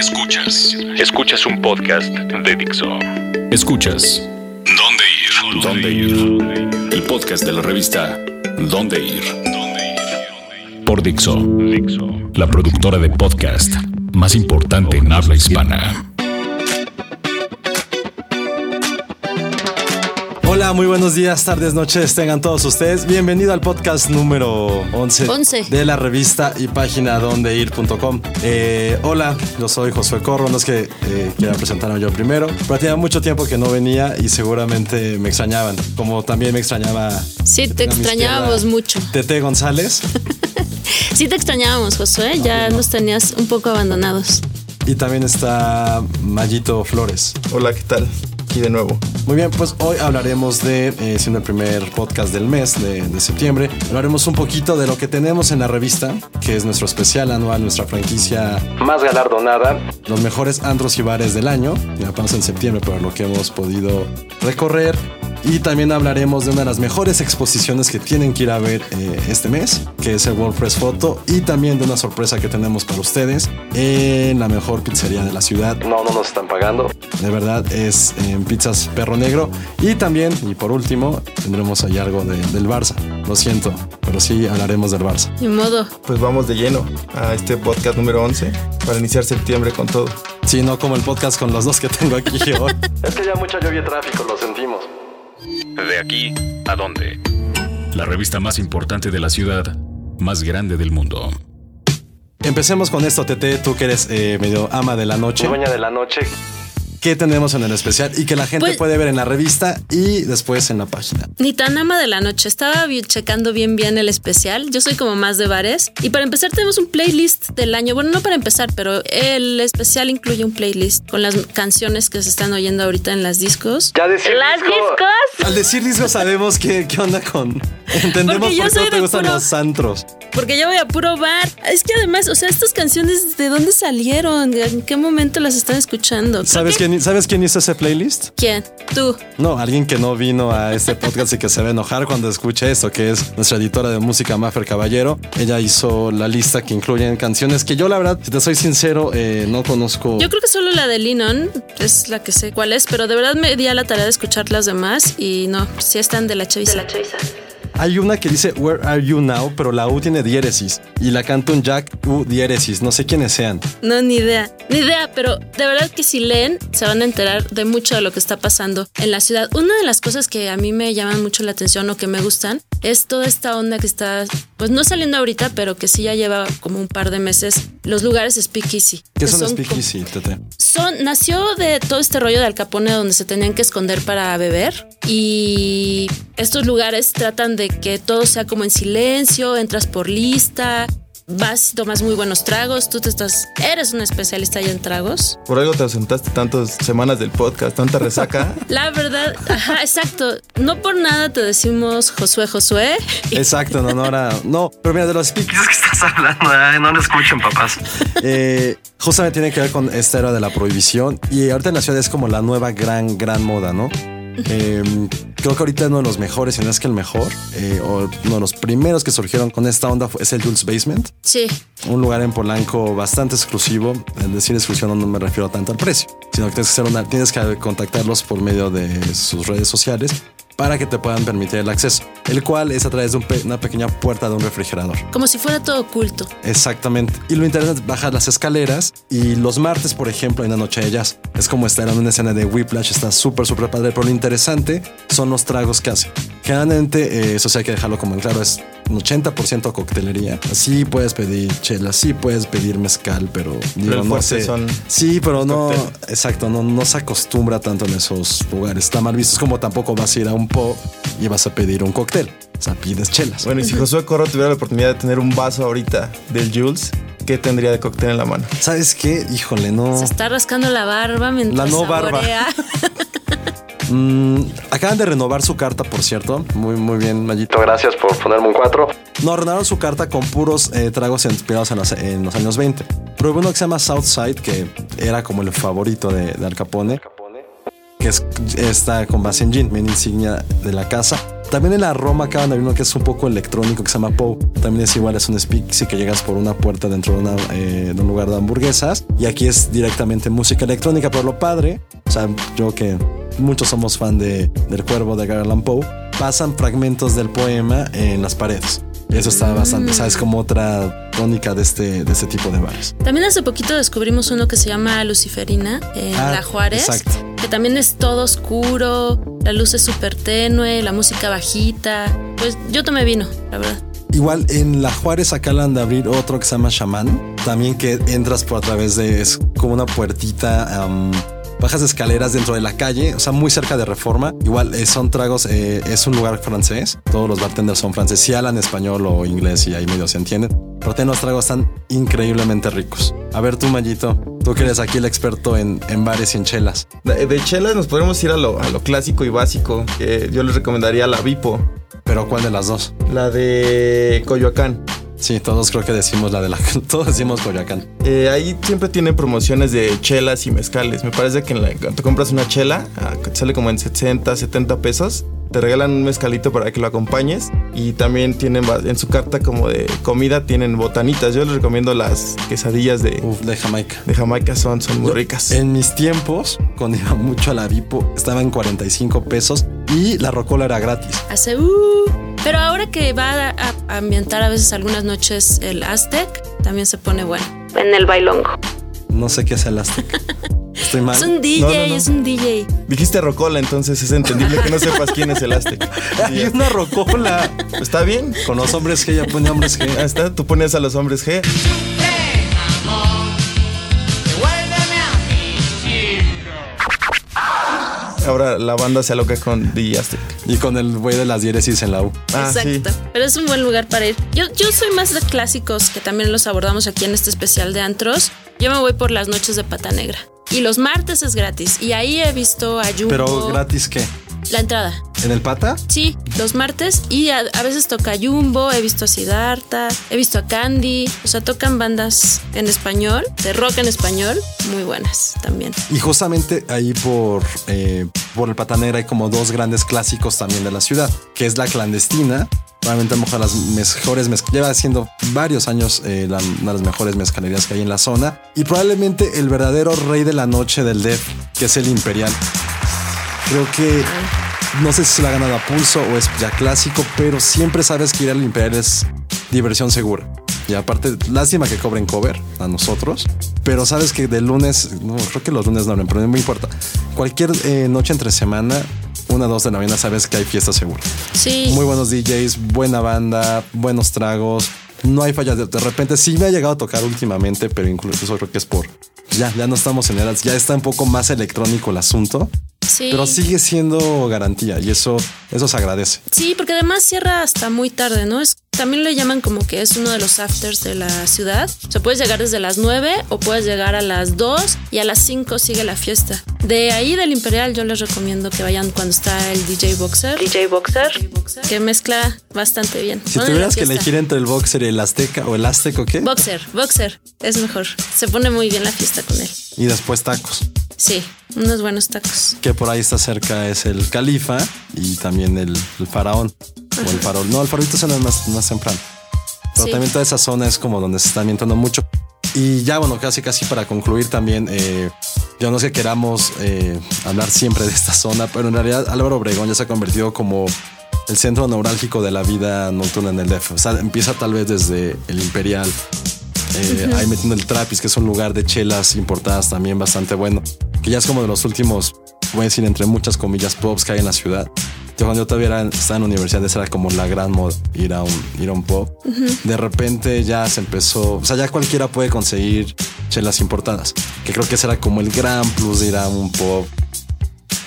Escuchas. Escuchas un podcast de Dixo. Escuchas. ¿Dónde ir? ¿Dónde ir? El podcast de la revista ¿Dónde ir? Por Dixo. Dixo. La productora de podcast más importante en habla hispana. Hola, muy buenos días, tardes, noches, tengan todos ustedes. Bienvenido al podcast número 11, 11. de la revista y página dondeir.com. Eh, hola, yo soy Josué Corro, no es que eh, quiera presentarme yo primero, pero tenía mucho tiempo que no venía y seguramente me extrañaban, como también me extrañaba. Sí, te extrañábamos mucho. Tete González Sí, te extrañábamos, Josué. Ya nos tenías un poco abandonados. y también está Mayito Flores. Hola, ¿qué tal? Aquí de nuevo. Muy bien, pues hoy hablaremos de, eh, siendo el primer podcast del mes de, de septiembre, hablaremos un poquito de lo que tenemos en la revista, que es nuestro especial anual, nuestra franquicia más galardonada, los mejores andros y bares del año, ya apenas en septiembre, pero lo que hemos podido recorrer. Y también hablaremos de una de las mejores exposiciones que tienen que ir a ver eh, este mes, que es el World Press Photo, y también de una sorpresa que tenemos para ustedes en la mejor pizzería de la ciudad. No, no nos están pagando. De verdad, es en Pizzas Perro Negro. Y también, y por último, tendremos ahí algo de- del Barça. Lo siento, pero sí hablaremos del Barça. Ni modo. Pues vamos de lleno a este podcast número 11 para iniciar septiembre con todo. Sí, no como el podcast con los dos que tengo aquí hoy. es que ya mucha lluvia y tráfico, lo sentimos. De aquí a dónde. La revista más importante de la ciudad, más grande del mundo. Empecemos con esto, Tete, tú que eres eh, medio ama de la noche. Dueña de la noche. ¿Qué tenemos en el especial? Y que la gente Pues- puede ver en la revista y después en la página. Ni tan ama de la noche. Estaba checando bien bien el especial. Yo soy como más de bares. Y para empezar tenemos un playlist del año. Bueno, no para empezar, pero el especial incluye un playlist con las canciones que se están oyendo ahorita en las discos. Ya decir ¿Las discos? Al decir disco sabemos qué, qué onda con... Entendemos Porque yo por qué no te gustan puro- los antros. Porque yo voy a puro bar. Es que además, o sea, estas canciones, ¿de dónde salieron? ¿En qué momento las están escuchando? ¿Sabes que- quién, ¿Sabes quién hizo ese playlist? ¿Quién? Tú. No, alguien que no vino a este podcast y que se va a enojar cuando escuche esto, que es nuestra editora de música, Maffer Caballero. Ella hizo la lista que incluyen canciones que yo, la verdad, si te soy sincero, eh, no conozco. Yo creo que solo la de Lennon es la que sé cuál es, pero de verdad me di a la tarea de escuchar las demás y no, sí están de la chaviza. Hay una que dice Where Are You Now, pero la U tiene diéresis y la canta un Jack U diéresis. No sé quiénes sean. No, ni idea. Ni idea, pero de verdad que si leen se van a enterar de mucho de lo que está pasando en la ciudad. Una de las cosas que a mí me llaman mucho la atención o que me gustan es toda esta onda que está, pues no saliendo ahorita, pero que sí ya lleva como un par de meses. Los lugares Speakeasy. ¿Qué son speakeasy, Tete? Son, nació de todo este rollo de Al Capone donde se tenían que esconder para beber y estos lugares tratan de que todo sea como en silencio, entras por lista, vas y tomas muy buenos tragos, tú te estás, eres un especialista ya en tragos. Por algo te ausentaste tantas semanas del podcast, tanta resaca. La verdad, ajá, exacto, no por nada te decimos Josué Josué. Exacto, no, no era. No, pero mira, de los speakeasy que estás hablando, ay, no lo escuchen, papás. Eh, justamente tiene que ver con esta era de la prohibición y ahorita en la ciudad es como la nueva gran, gran moda, ¿no? Eh, creo que ahorita uno de los mejores, si no es que el mejor, eh, o uno de los primeros que surgieron con esta onda fue- es el Jules Basement. Sí, Un lugar en Polanco bastante exclusivo. En decir exclusivo no me refiero tanto al precio, sino que tienes que, hacer una, tienes que contactarlos por medio de sus redes sociales para que te puedan permitir el acceso, el cual es a través de un pe- una pequeña puerta de un refrigerador. como si fuera todo oculto. Exactamente. Y lo interesante es bajar las escaleras y los martes, por ejemplo, hay una noche de jazz. Es como estar en una escena de Whiplash, está súper, súper padre, pero lo interesante son los tragos que hace. Generalmente, eh, eso sí hay que dejarlo como en claro, es un 80% coctelería. Así puedes pedir chela, sí puedes pedir mezcal, pero digo, no sé. son Sí, pero no, cóctel. exacto, no, no se acostumbra tanto en esos lugares. Está mal visto. Es como tampoco vas a ir a un pub y vas a pedir un cóctel. O sea, pides chelas. Bueno, y si Josué Corro tuviera la oportunidad de tener un vaso ahorita del Jules, ¿qué tendría de cóctel en la mano? ¿Sabes qué? Híjole, no. Se está rascando la barba mientras La no barba. Mm, acaban de renovar su carta, por cierto. Muy, muy bien, Mayito. Gracias por ponerme un 4. No, renovaron su carta con puros eh, tragos inspirados en los, en los años 20. Probé uno que se llama Southside, que era como el favorito de, de Al Capone. Que es, está con base en gin, bien insignia de la casa. También en la Roma acaban de uno que es un poco electrónico que se llama Poe. También es igual, es un speakeasy que llegas por una puerta dentro de, una, eh, de un lugar de hamburguesas. Y aquí es directamente música electrónica, pero lo padre, o sea, yo que muchos somos fan de, del cuervo de Garland Poe, pasan fragmentos del poema en las paredes. Eso está bastante, ¿sabes? Como otra tónica de este, de este tipo de bares. También hace poquito descubrimos uno que se llama Luciferina en Ah, La Juárez. exacto. Que también es todo oscuro, la luz es súper tenue, la música bajita. Pues yo tomé vino, la verdad. Igual en La Juárez acaban de abrir otro que se llama Shaman. También que entras por a través de, es como una puertita, bajas escaleras dentro de la calle, o sea, muy cerca de Reforma. Igual eh, son tragos, eh, es un lugar francés. Todos los bartenders son franceses, si hablan español o inglés y ahí medio se entienden. Pero tienen los tragos están increíblemente ricos. A ver tú, Mayito, tú que eres aquí el experto en, en bares y en chelas. De, de chelas nos podemos ir a lo, a lo clásico y básico. Yo les recomendaría la Vipo, Pero ¿cuál de las dos? la de Coyoacán. Sí, todos creo que decimos la de la... Todos decimos Coyoacán. Eh, ahí siempre tienen promociones de chelas y mezcales. Me parece que en la- cuando te compras una chela, ah, te sale como en 60, 70 pesos. Te regalan un mezcalito para que lo acompañes. Y también tienen en su carta como de comida, tienen botanitas. Yo les recomiendo las quesadillas de, Uf, de Jamaica. de Jamaica, son, son muy Yo, ricas. En mis tiempos, cuando iba mucho a la Vipo, estaba en 45 pesos y la rocola era gratis. Hace uh. Pero ahora que va a, a ambientar a veces algunas noches el Aztec, también se pone bueno. En el bailongo. No sé qué es el Aztec. Estoy mal. Es un DJ, No, no, no. es un DJ. Dijiste Rocola, entonces es entendible que no sepas quién es el Aztec. Hay una rocola. ¿Está bien? Con los hombres que ya pone hombres Ahí que. está, tú pones a los hombres G. Ahora la banda se aloca con DJ Aztec. Y con el güey de las diéresis en la U. Ah, sí. Exacto. Pero es un buen lugar para ir. Yo, yo soy más de clásicos que también los abordamos aquí en este especial de antros. Yo me voy por las noches de pata negra. Y los martes es gratis. Y ahí he visto a Jumbo. Pero gratis qué? La entrada. ¿En el pata? Sí, los martes. Y a, a veces toca Jumbo, he visto a Siddhartha, he visto a Candy. O sea, tocan bandas en español, de rock en español, muy buenas también. Y justamente ahí por, eh, por el Patanera hay como dos grandes clásicos también de la ciudad, que es la clandestina. Probablemente a lo mejor las mejores mezc- lleva siendo varios años eh, la- una de las mejores mezcalerías que hay en la zona. Y probablemente el verdadero rey de la noche del Def, que es el Imperial. Creo que no sé si se la ha ganado a pulso o es ya clásico, pero siempre sabes que ir al Imperial es diversión segura. Y aparte, lástima que cobren cover a nosotros, pero sabes que de lunes, no, creo que los lunes no abren, pero no me importa. Cualquier eh, noche entre semana, una dos de la mañana, sabes que hay fiesta segura. Sí. Muy buenos DJs, buena banda, buenos tragos. No hay fallas. De, de repente sí me ha llegado a tocar últimamente, pero incluso creo que es por. Ya, ya no estamos en eras, ya está un poco más electrónico el asunto, sí. pero sigue siendo garantía y eso, eso se agradece. Sí, porque además cierra hasta muy tarde, ¿no? Es, también le llaman como que es uno de los afters de la ciudad. O sea, puedes llegar desde las 9 o puedes llegar a las 2 y a las 5 sigue la fiesta. De ahí del Imperial yo les recomiendo que vayan cuando está el DJ Boxer. DJ Boxer. Que mezcla bastante bien. Si tuvieras que elegir entre el boxer y el azteca o el azteco, ¿qué? Boxer, Boxer. Es mejor. Se pone muy bien la fiesta con él. y después tacos. Sí, unos buenos tacos. Que por ahí está cerca es el califa y también el, el faraón o el farol. No, el farolito se más, más temprano. Pero Sí. también toda esa zona es como donde se está ambientando mucho. Y ya, bueno, casi casi para concluir también, eh, yo no sé que queramos eh, hablar siempre de esta zona, pero en realidad Álvaro Obregón ya se ha convertido como el centro neurálgico de la vida nocturna en el DF. O sea, empieza tal vez desde el Imperial, eh, ahí metiendo el Trapis, que es un lugar de chelas importadas también bastante bueno, que ya es como de los últimos, a decir entre muchas comillas, pubs que hay en la ciudad. Yo cuando yo todavía era- estaba en la universidad, esa era como la gran moda, ir a un, ir a un pub. De repente ya se empezó, o sea, ya cualquiera puede conseguir chelas importadas, que creo que ese era como el gran plus de ir a un pub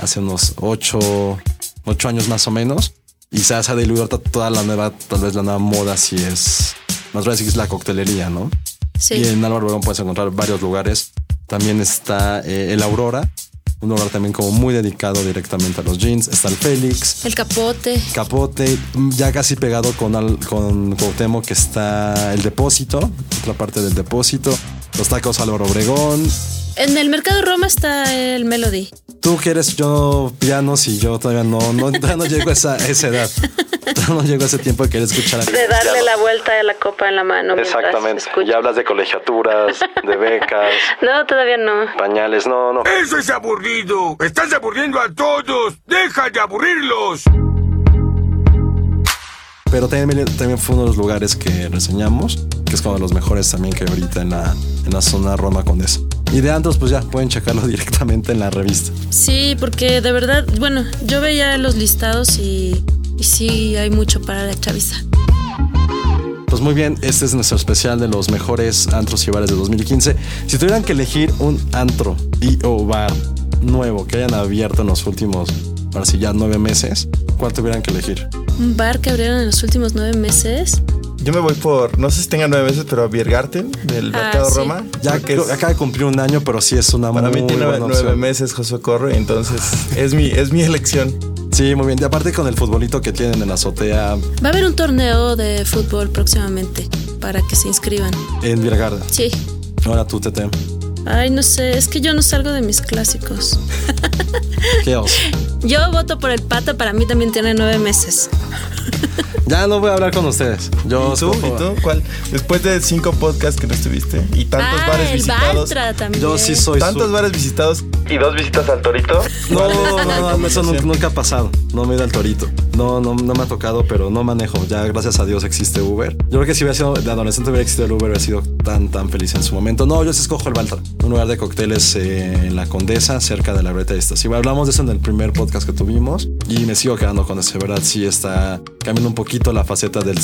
hace unos ocho, ocho años más o menos. Y se ha diluido toda la nueva, tal vez la nueva moda, si es, más decir que es la coctelería, ¿no? Sí. Y en Álvaro Obregón puedes encontrar varios lugares. También está eh, el Aurora, un lugar también como muy dedicado directamente a los jeans. Está el Félix, El capote. Capote, mm, ya casi pegado con, al- con Cuauhtémoc que está el Depósito, otra parte del Depósito. Los tacos Álvaro Obregón. En el mercado Roma está el Melody. Tú quieres yo pianos y yo todavía no, no, no llego a esa, esa edad. no llego a ese tiempo de querer escuchar. De darle la vuelta de la copa en la mano. Exactamente. Ya hablas de colegiaturas, de becas. no, todavía no. Pañales, no, no. Eso es aburrido. Estás aburriendo a todos. Deja de aburrirlos. Pero también, también fue uno de los lugares que reseñamos, que es como de los mejores también que hay ahorita en la, en la zona Roma Condesa. Y de Antros, pues ya pueden checarlo directamente en la revista. Sí, porque de verdad, bueno, yo veía los listados y, y sí hay mucho para la chaviza. Pues muy bien, este es nuestro especial de los mejores antros y bares de 2015. Si tuvieran que elegir un antro y o bar nuevo que hayan abierto en los últimos, ahora sí, ya nueve meses, ¿cuál tuvieran que elegir? Un bar que abrieron en los últimos nueve meses. Yo me voy por, no sé si tenga nueve meses, pero Biergarten del Ah, Mercado sí. Roma. Ya que es- acaba de cumplir un año, pero sí es una para muy mí tiene buena nueve opción. meses José Corro, y entonces es mi, es mi elección. Sí, muy bien. Y aparte con el futbolito que tienen en la azotea Va a haber un torneo de fútbol próximamente para que se inscriban. en Virgarda. Sí. Ahora tú, Tete. Ay, no sé, es que yo no salgo de mis clásicos. ¿Qué oso? Yo voto por el pato, para mí también tiene nueve meses. Ya no voy a hablar con ustedes. Yo ¿Y tú? ¿Y tú? ¿Cuál? Después de cinco podcasts que no estuviste y tantos ah, bares el visitados. Baltra también. Yo sí soy Tantos su- bares visitados y dos visitas al Torito. No, ¿Cuál es no, no, no, eso nunca, nunca ha pasado. No me he ido al torito. No, no, no me ha tocado, pero no manejo. Ya gracias a Dios existe Uber. Yo creo que si hubiera sido de adolescente hubiera existido el Uber, hubiera sido tan, tan feliz en su momento. No, yo sí escojo el Baltra, un lugar de cócteles eh, en la Condesa, cerca de la Breta esta. Sí, hablamos de eso en el primer podcast que tuvimos y me sigo quedando con ese, ¿verdad? Sí está cambiando un poquito la faceta del,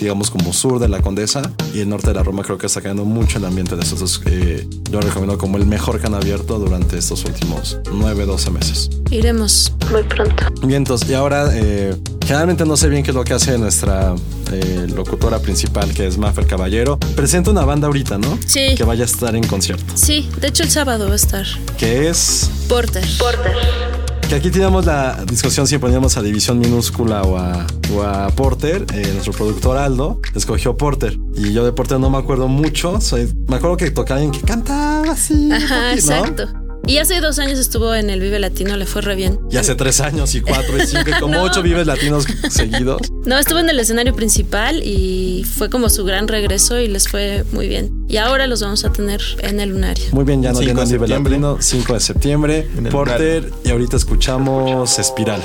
digamos, como sur de la Condesa y el norte de la Roma creo que está cambiando mucho el ambiente de estos dos. eh, yo lo recomiendo como el mejor que han abierto durante estos últimos 9, 12 meses. Iremos muy pronto. Bien, entonces, y ahora, eh, generalmente no sé bien qué es lo que hace nuestra eh, locutora principal, que es Maffer Caballero. Presenta una banda ahorita, ¿no? Sí. Que vaya a estar en concierto. Sí, de hecho el sábado va a estar. Que es. Porter. Porter. Que aquí teníamos la discusión si poníamos a División Minúscula o a, o a Porter. Eh, nuestro productor Aldo escogió Porter. Y yo de Porter no me acuerdo mucho. Soy, me acuerdo que tocaba alguien que cantaba así. Ajá, exacto. Y hace dos años estuvo en el Vive Latino, le fue re bien. Y hace tres años y cuatro y cinco y como No. ocho vives latinos seguidos. No, estuvo en el escenario principal y fue como su gran regreso y les fue muy bien. Y ahora los vamos a tener en el lunario. Muy bien, ya no 5 de llenan Vive. Latino, 5 de septiembre, En el Porter, y ahorita escuchamos Espiral.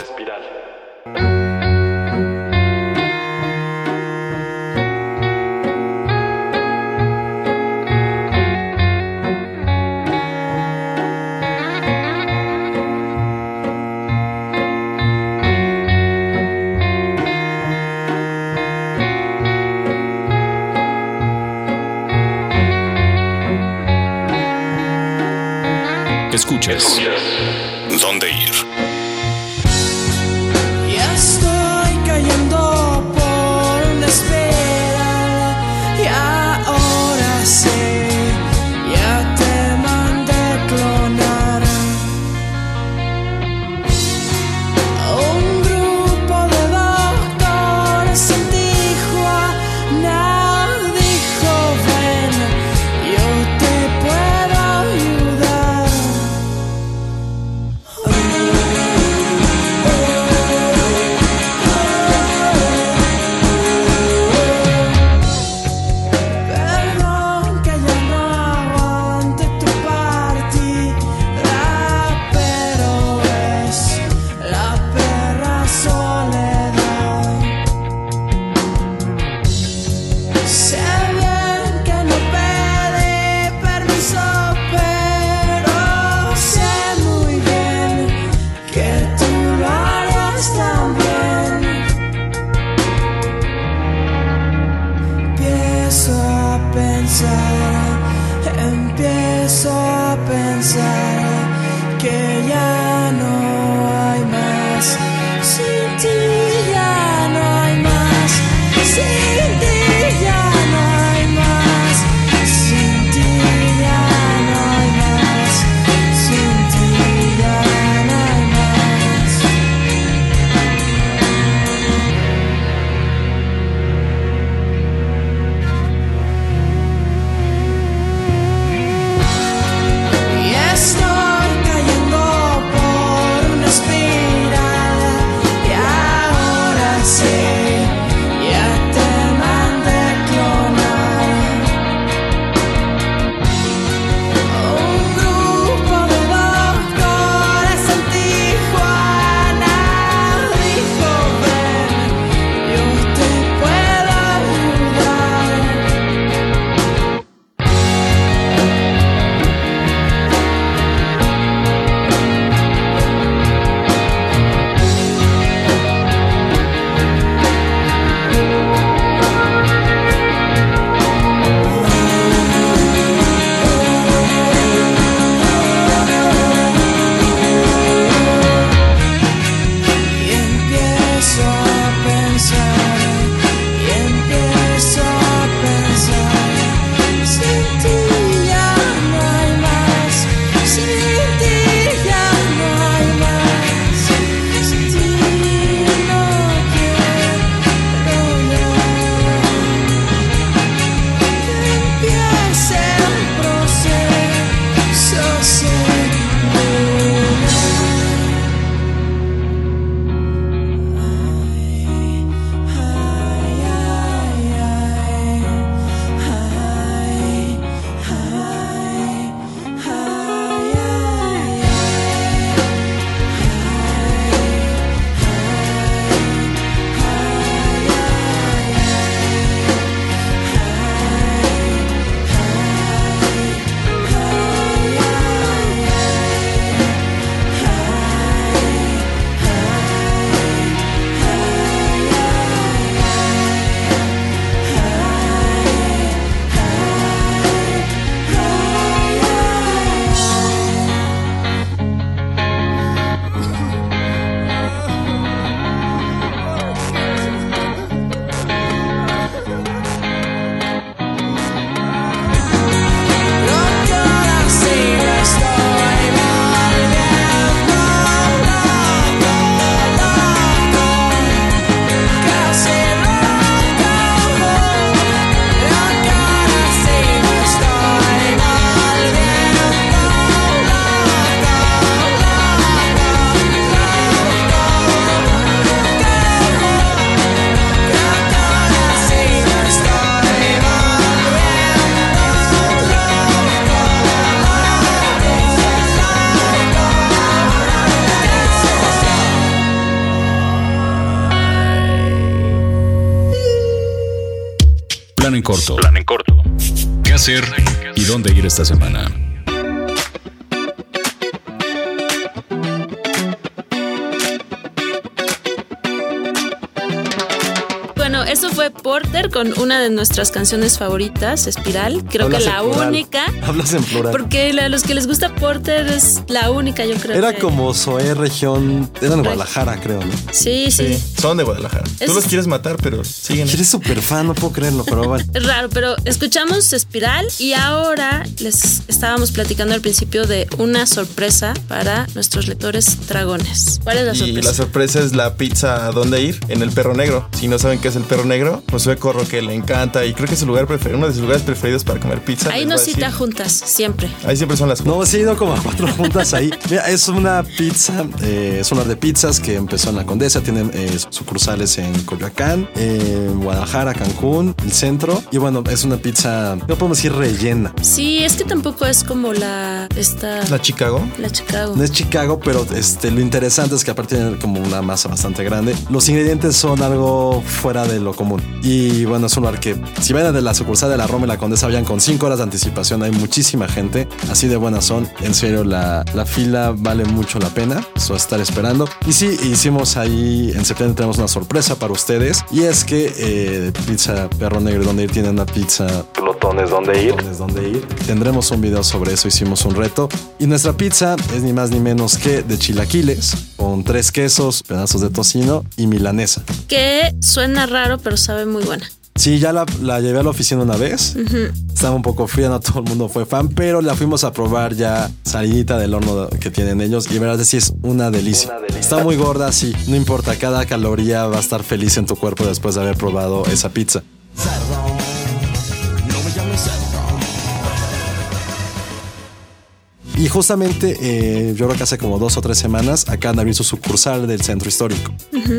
¿Dónde ir? Plan en corto. Plan en corto. ¿Qué hacer y dónde ir esta semana? Porter con una de nuestras canciones favoritas, Espiral. Creo Hablas que la única. Hablas en plural. Porque a los que les gusta Porter es la única, yo creo. Era que- como Zoé región. Era en Guadalajara, creo, ¿no? Sí, sí. Sí, son de Guadalajara. Es- Tú los quieres matar, pero siguen. Eres súper fan, no puedo creerlo, pero bueno. Es raro, pero escuchamos Espiral y ahora les estábamos platicando al principio de una sorpresa para nuestros lectores dragones. ¿Cuál es la Y sorpresa? la sorpresa es la pizza a dónde ir en el perro negro. Si no saben qué es el perro negro, pues Josué Corro que le encanta y creo que es su lugar preferido, uno de sus lugares preferidos para comer pizza. Ahí nos cita juntas, siempre. Ahí siempre son las No, sí he ido como a cuatro juntas ahí. Mira, es una pizza, eh, es un lugar de pizzas que empezó en la Condesa, tiene eh, sucursales en Coyoacán, en Guadalajara, Cancún, el centro. Y bueno, es una pizza, no podemos decir rellena. Sí, es que tampoco es como la esta La Chicago. la Chicago. No es Chicago, pero este, lo interesante es que aparte tiene como una masa bastante grande. Los ingredientes son algo fuera de lo común. Y bueno, es un lugar que si ven de la sucursal de la Roma y la Condesa, vayan con 5 horas de anticipación. Hay muchísima gente. Así de buenas son. En serio, la, la fila vale mucho la pena. Eso estar esperando. Y sí, hicimos ahí, en septiembre tenemos una sorpresa para ustedes. Y es que eh, Pizza Perro Negro, donde ir, tiene una pizza glotones donde ir. Glotones donde ir. Tendremos un video sobre eso, hicimos un reto. Y nuestra pizza es ni más ni menos que de chilaquiles, con tres quesos, pedazos de tocino y milanesa. Que suena raro, pero sabe muy buena. Sí, ya la, la llevé a la oficina una vez. Estaba un poco fría, no todo el mundo fue fan, pero la fuimos a probar ya salidita del horno que tienen ellos y verdad sí es una delicia. Está muy gorda, sí, no importa, cada caloría va a estar feliz en tu cuerpo después de haber probado esa pizza. Y justamente, eh, yo creo que hace como dos o tres semanas, acaban de abrir su sucursal del centro histórico.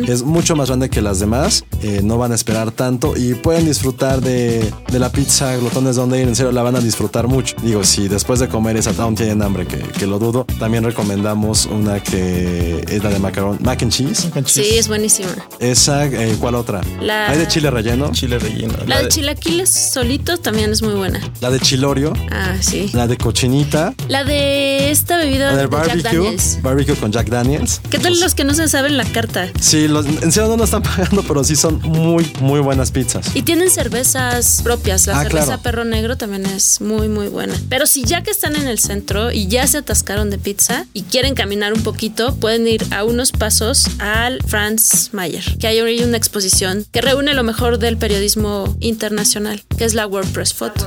Es mucho más grande que las demás, eh, no van a esperar tanto y pueden disfrutar de, de la pizza glotones donde ir, en serio la van a disfrutar mucho. Digo, si después de comer esa aún tienen hambre, que, que lo dudo, también recomendamos una que es la de macarón, mac and cheese. Sí, es buenísima. Esa, eh, ¿cuál otra? La- Hay de chile relleno, Chile relleno. La de chilaquiles solitos también es muy buena. la de chilorio, Ah, sí. la de cochinita, La de esta bebida de del Jack barbecue, Daniels. barbecue con Jack Daniels. ¿Qué tal los que no se saben la carta? Sí, los, en serio no nos están pagando, pero sí son muy, muy buenas pizzas. Y tienen cervezas propias. La Ah, cerveza claro. Perro Negro también es muy, muy buena. Pero si ya que están en el centro y ya se atascaron de pizza y quieren caminar un poquito, pueden ir a unos pasos al Franz Mayer, que hay una exposición que reúne lo mejor del periodismo internacional, que es la WordPress Photo.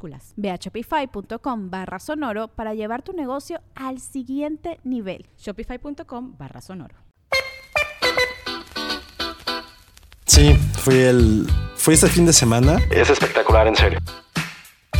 Ve a shopify.com barra sonoro para llevar tu negocio al siguiente nivel. Shopify.com barra sonoro. Sí, fui el. Fui este fin de semana. Es espectacular, en serio.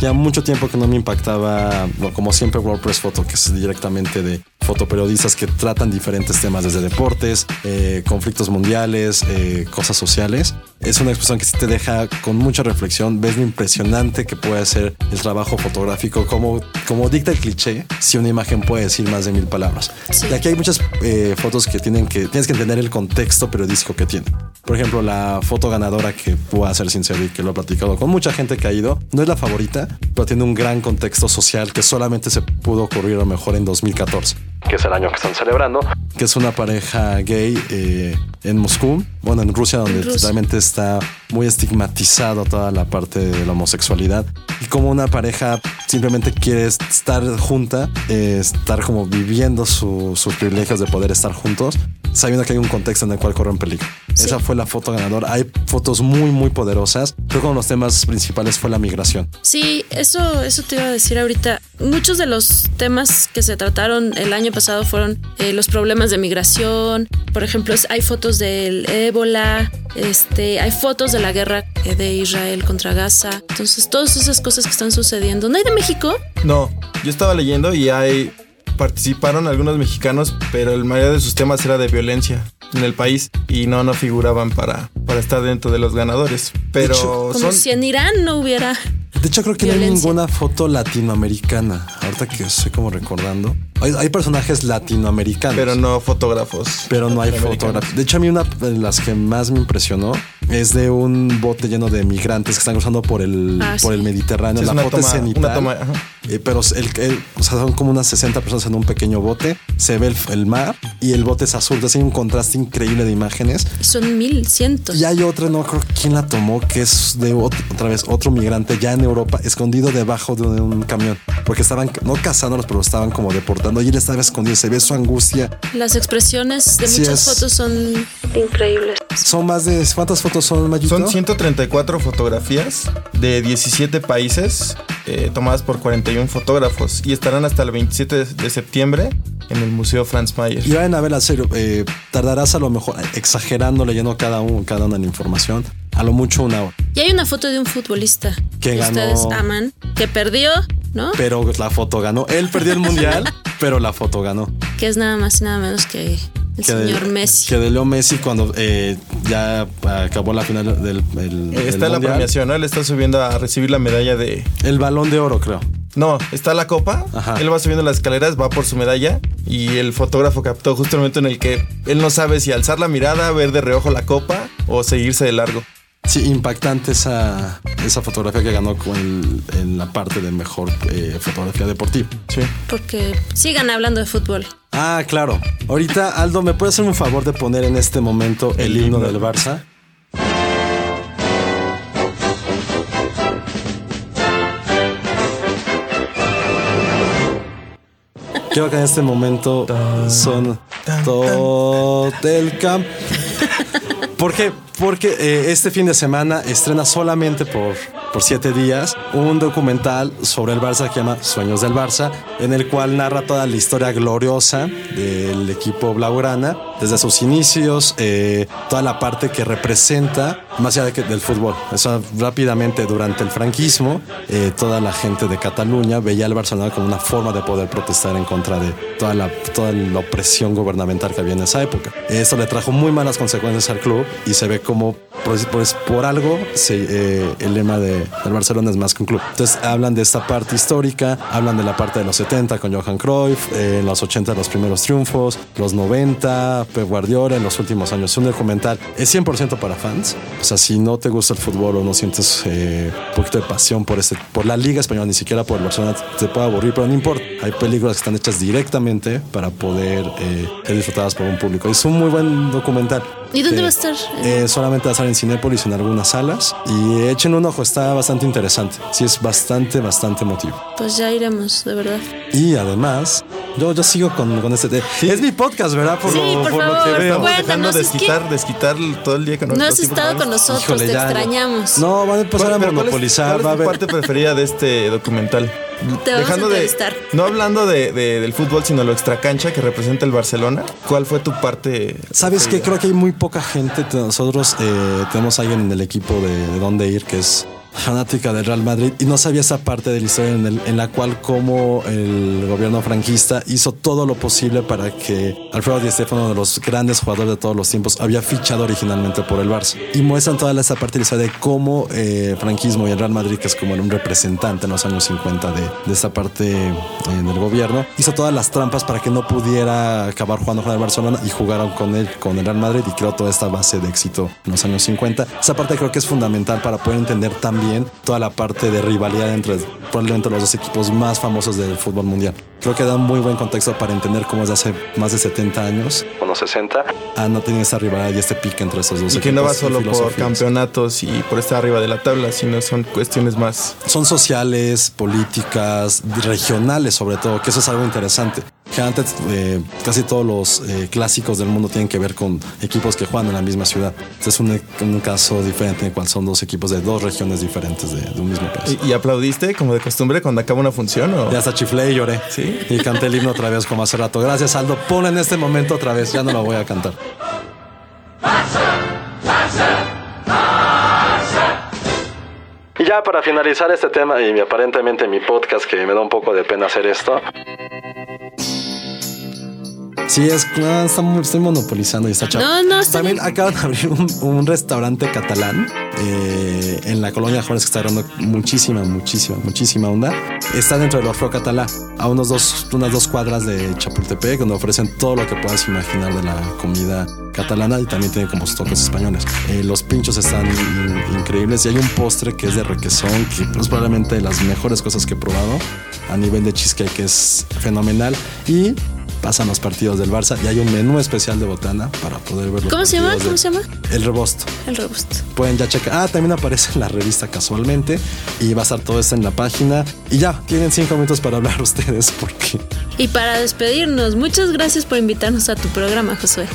Ya mucho tiempo que no me impactaba, bueno, como siempre, WordPress Photo, que es directamente de fotoperiodistas que tratan diferentes temas, desde deportes, eh, conflictos mundiales, eh, cosas sociales. Es una expresión que sí te deja con mucha reflexión. Ves lo impresionante que puede ser el trabajo fotográfico, como, como dicta el cliché, si una imagen puede decir más de mil palabras. Sí. Y aquí hay muchas eh, fotos que tienen que tienes que entender el contexto periodístico que tiene. Por ejemplo, la foto ganadora que voy a ser sincero y que lo he platicado con mucha gente que ha ido, no es la favorita, pero tiene un gran contexto social que solamente se pudo ocurrir a lo mejor en 2014, que es el año que están celebrando, que es una pareja gay eh, en Moscú, bueno, en Rusia, donde Rusia. realmente está muy estigmatizado toda la parte de la homosexualidad y como una pareja simplemente quiere estar junta, eh, estar como viviendo su- sus privilegios de poder estar juntos, sabiendo que hay un contexto en el cual corren peligro. Sí. Esa fue la foto ganadora. Hay fotos muy, muy poderosas. Creo que uno de los temas principales fue la migración. Sí, eso, eso te iba a decir ahorita. Muchos de los temas que se trataron el año pasado fueron eh, los problemas de migración. Por ejemplo, hay fotos del ébola, este, hay fotos de la guerra eh, de Israel contra Gaza. Entonces, todas esas cosas que están sucediendo. ¿No hay de México? No, yo estaba leyendo y hay participaron algunos mexicanos, pero el mayoría de sus temas era de violencia en el país y no no figuraban para, para estar dentro de los ganadores. Pero Como son si en Irán no hubiera. De hecho, creo que no hay Violencia. ninguna foto latinoamericana. Ahorita que estoy como recordando. Hay, hay personajes latinoamericanos. pero no fotógrafos. pero no hay fotografía. De hecho, a mí una de las que más me impresionó es de un bote lleno de migrantes que están cruzando por el, Ah, por sí. el Mediterráneo. Sí, es la una foto toma- es una cenital. toma, ajá. Eh, pero el, el- o sea, son como unas 60 personas en un pequeño bote. Se ve el, el mar y el bote es azul. Entonces hay un contraste increíble de imágenes. Son mil, cientos. Y hay otra, no creo quién la tomó, que es de ot- otra vez otro migrante ya en Europa, escondido debajo de un camión. Porque estaban, no cazándolos, pero lo estaban como deportando. Y él estaba escondido. Se ve su angustia. Las expresiones de Sí, muchas es- fotos son increíbles. Son más de. ¿Cuántas fotos son, Mayito? Son 134 fotografías de 17 países eh, tomadas por 41 fotógrafos y estarán hasta el 27 de- de septiembre en el Museo Franz Mayer. Y vayan a ver, en serio, eh, tardarás a lo mejor exagerando, leyendo cada, uno, cada una de la información, a lo mucho una hora. Y hay una foto de un futbolista Que ganó. ustedes aman, que perdió, ¿no? Pero la foto ganó. Él perdió el mundial, pero la foto ganó. que es nada más y nada menos que el Que de- señor Messi. Que de Leo Messi cuando eh, ya acabó la final del, el- Eh, del está la mundial. premiación, ¿no? Él está subiendo a recibir la medalla de... El balón de oro, creo. No, está la copa. Ajá. Él va subiendo las escaleras, va por su medalla y el fotógrafo captó justo el momento en el que él no sabe si alzar la mirada, ver de reojo la copa o seguirse de largo. Sí, impactante esa, esa fotografía que ganó con el- en la parte de mejor eh, fotografía deportiva. Sí. Porque sigan hablando de fútbol. Ah, claro. Ahorita, Aldo, ¿me puedes hacer un favor de poner en este momento el, El himno himno. del Barça? Creo que en este momento son todo el camp. ¿Por qué? Porque eh, este fin de semana estrena solamente por, por siete días un documental sobre el Barça que llama Sueños del Barça, en el cual narra toda la historia gloriosa del equipo blaugrana, desde sus inicios, eh, toda la parte que representa, más allá de que- del fútbol. Eso rápidamente durante el franquismo, eh, toda la gente de Cataluña veía al Barcelona como una forma de poder protestar en contra de toda la, toda la opresión gubernamental que había en esa época. Esto le trajo muy malas consecuencias al club y se ve como pues, pues, por algo se- eh, el lema de, del Barcelona es más que un club. Entonces hablan de esta parte histórica, hablan de la parte de los 70 con Johan Cruyff, eh, en los 80 los primeros triunfos, los 90, Pep Guardiola en los últimos años. Es un documental, es 100% para fans. O sea, si no te gusta el fútbol o no sientes eh, un poquito de pasión por, este, por la Liga Española, ni siquiera por el Barcelona, te puede aburrir, pero no importa. Hay películas que están hechas directamente para poder eh, ser disfrutadas por un público. Es un muy buen documental. ¿Y dónde Eh, va a estar? eh, solamente va a estar en Cinépolis en algunas salas y echen un ojo, está bastante interesante. Sí, es bastante, bastante emotivo. Pues ya iremos, de verdad. Y además, yo, yo sigo con, con este. te- Es mi podcast, ¿verdad? Por, Sí, lo, por por lo favor, que veo. Dejando es desquitar, desquitar todo el día con No has nosotros. estado con nosotros, Híjole, te ya, extrañamos. No, van a empezar a Pero ¿cuál es- monopolizar. ¿Cuál es, va a haber. parte preferida de este documental? Te vamos a de, no hablando de, de- del fútbol, sino lo extracancha que representa el Barcelona. ¿Cuál fue tu parte? ¿Sabes preferida? Creo que hay muy poca gente. Nosotros eh, tenemos a alguien en el equipo de, de dónde ir que es fanática del Real Madrid y no sabía esa parte de la historia en, el- en la cual como el gobierno franquista hizo todo lo posible para que Alfredo Di Stéfano, uno de los grandes jugadores de todos los tiempos, había fichado originalmente por el Barça. Y muestran toda esa parte de la historia de cómo eh, franquismo y el Real Madrid, que es como un representante en los años 50 de, de parte eh, del gobierno, hizo todas las trampas para que no pudiera acabar jugando con el Barcelona y jugaron con él, con el Real Madrid y creó toda esta base de éxito en los años 50. Esa parte creo que es fundamental para poder entender también toda la parte de rivalidad entre probablemente los dos equipos más famosos del fútbol mundial. Creo que da un muy buen contexto para entender cómo desde hace más de 70 años, o no 60, han no tenido esta rivalidad y este pique entre esos dos Y equipos. que no va y solo por campeonatos y por estar arriba de la tabla, sino son cuestiones más. son sociales, políticas, regionales sobre todo, que eso es algo interesante. Que antes eh, casi todos los eh, clásicos del mundo tienen que ver con equipos que juegan en la misma ciudad. Este es un, un caso diferente en el cual son dos equipos de dos regiones diferentes de, de un mismo país. ¿Y, y aplaudiste como de costumbre cuando acaba una función? ¿o? Ya hasta chiflé y lloré. ¿Sí? Y canté el himno otra vez como hace rato. Gracias, Aldo. Pon en este momento otra vez. Ya no lo voy a cantar. Y ya para finalizar este tema y aparentemente mi podcast, que me da un poco de pena hacer esto. Sí, es, no, está muy- estoy monopolizando y está chato. No, no, está También bien. acaban de abrir un, un restaurante catalán eh, en la colonia Juárez que está dando muchísima, muchísima, muchísima onda. Está dentro del Orfeo Catalá, a unos dos, unas dos cuadras de Chapultepec, donde ofrecen todo lo que puedas imaginar de la comida catalana y también tienen como sus toques españoles. Eh, los pinchos están in- increíbles y hay un postre que es de requesón, que es probablemente de las mejores cosas que he probado a nivel de cheesecake, que es fenomenal. Y pasan los partidos del Barça y hay un menú especial de botana para poder ver los ¿Cómo se llama? ¿Cómo se llama? El Rebosto. El robusto. Pueden ya checar. Ah, también aparece en la revista casualmente y va a estar todo esto en la página. Y ya, tienen cinco minutos para hablar ustedes porque Y para despedirnos, muchas gracias por invitarnos a tu programa, Josué.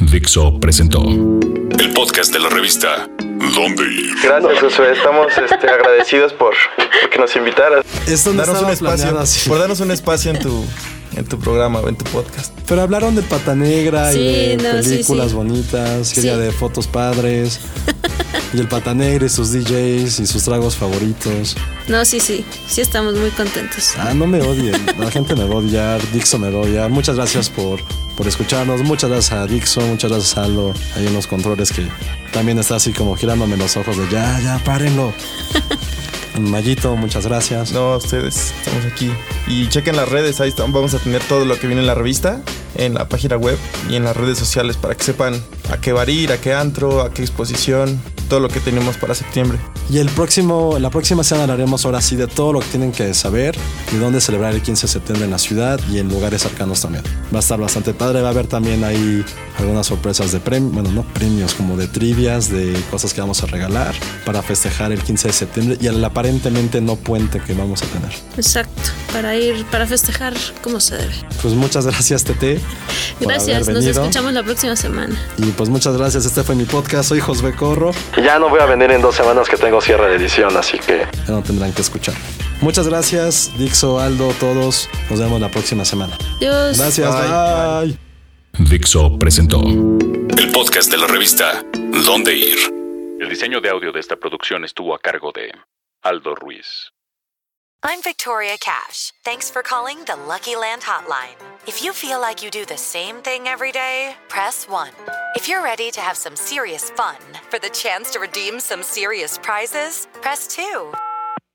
Dixo presentó el podcast de la revista ¿Dónde ir? Gracias, Josué. Estamos este, agradecidos por, por que nos invitaras. esto no Darnos un espacio, planeado así. por darnos un espacio en tu, en tu programa o en tu podcast. Pero hablaron de Pata Negra Sí, y de no, películas sí. bonitas, Sí. quería de fotos padres. y el Pata Negra y sus DJs y sus tragos favoritos. No, sí, sí, sí estamos muy contentos. Ah, no me odien. La gente me va a odiar. Dixo me va a odiar. Muchas gracias por, por escucharnos. Muchas gracias a Dixo. Muchas gracias a Aldo ahí en los controles que también está así como girándome los ojos de ya, ya, párenlo. Mayito, muchas gracias. No, a ustedes, estamos aquí. Y chequen las redes, ahí están, vamos a tener todo lo que viene en la revista, en la página web y en las redes sociales para que sepan a qué bar ir, a qué antro, a qué exposición, todo lo que tenemos para septiembre. Y el próximo, la próxima semana hablaremos ahora sí de todo lo que tienen que saber y dónde celebrar el 15 de septiembre en la ciudad y en lugares cercanos también. Va a estar bastante padre, va a haber también ahí algunas sorpresas de premios, bueno, no premios, como de trivias, de cosas que vamos a regalar para festejar el 15 de septiembre y el aparentemente no puente que vamos a tener. Exacto, para ir, para festejar como se debe. Pues muchas gracias, Tete. por Gracias, haber nos escuchamos la próxima semana. Y pues muchas gracias, este fue mi podcast, soy José Corro. Ya no voy a venir en dos semanas que tengo cierre de edición, así que ya no tendrán que escuchar. Muchas gracias, Dixo, Aldo, todos. Nos vemos la próxima semana. Adiós. Gracias, Bye. bye. Dixo presentó el podcast de la revista ¿Dónde ir? El diseño de audio de esta producción estuvo a cargo de Aldo Ruiz. I'm Victoria Cash. Thanks for calling the Lucky Land Hotline. If you feel like you do the same thing every day, press 1. If you're ready to have some serious fun for the chance to redeem some serious prizes, press 2.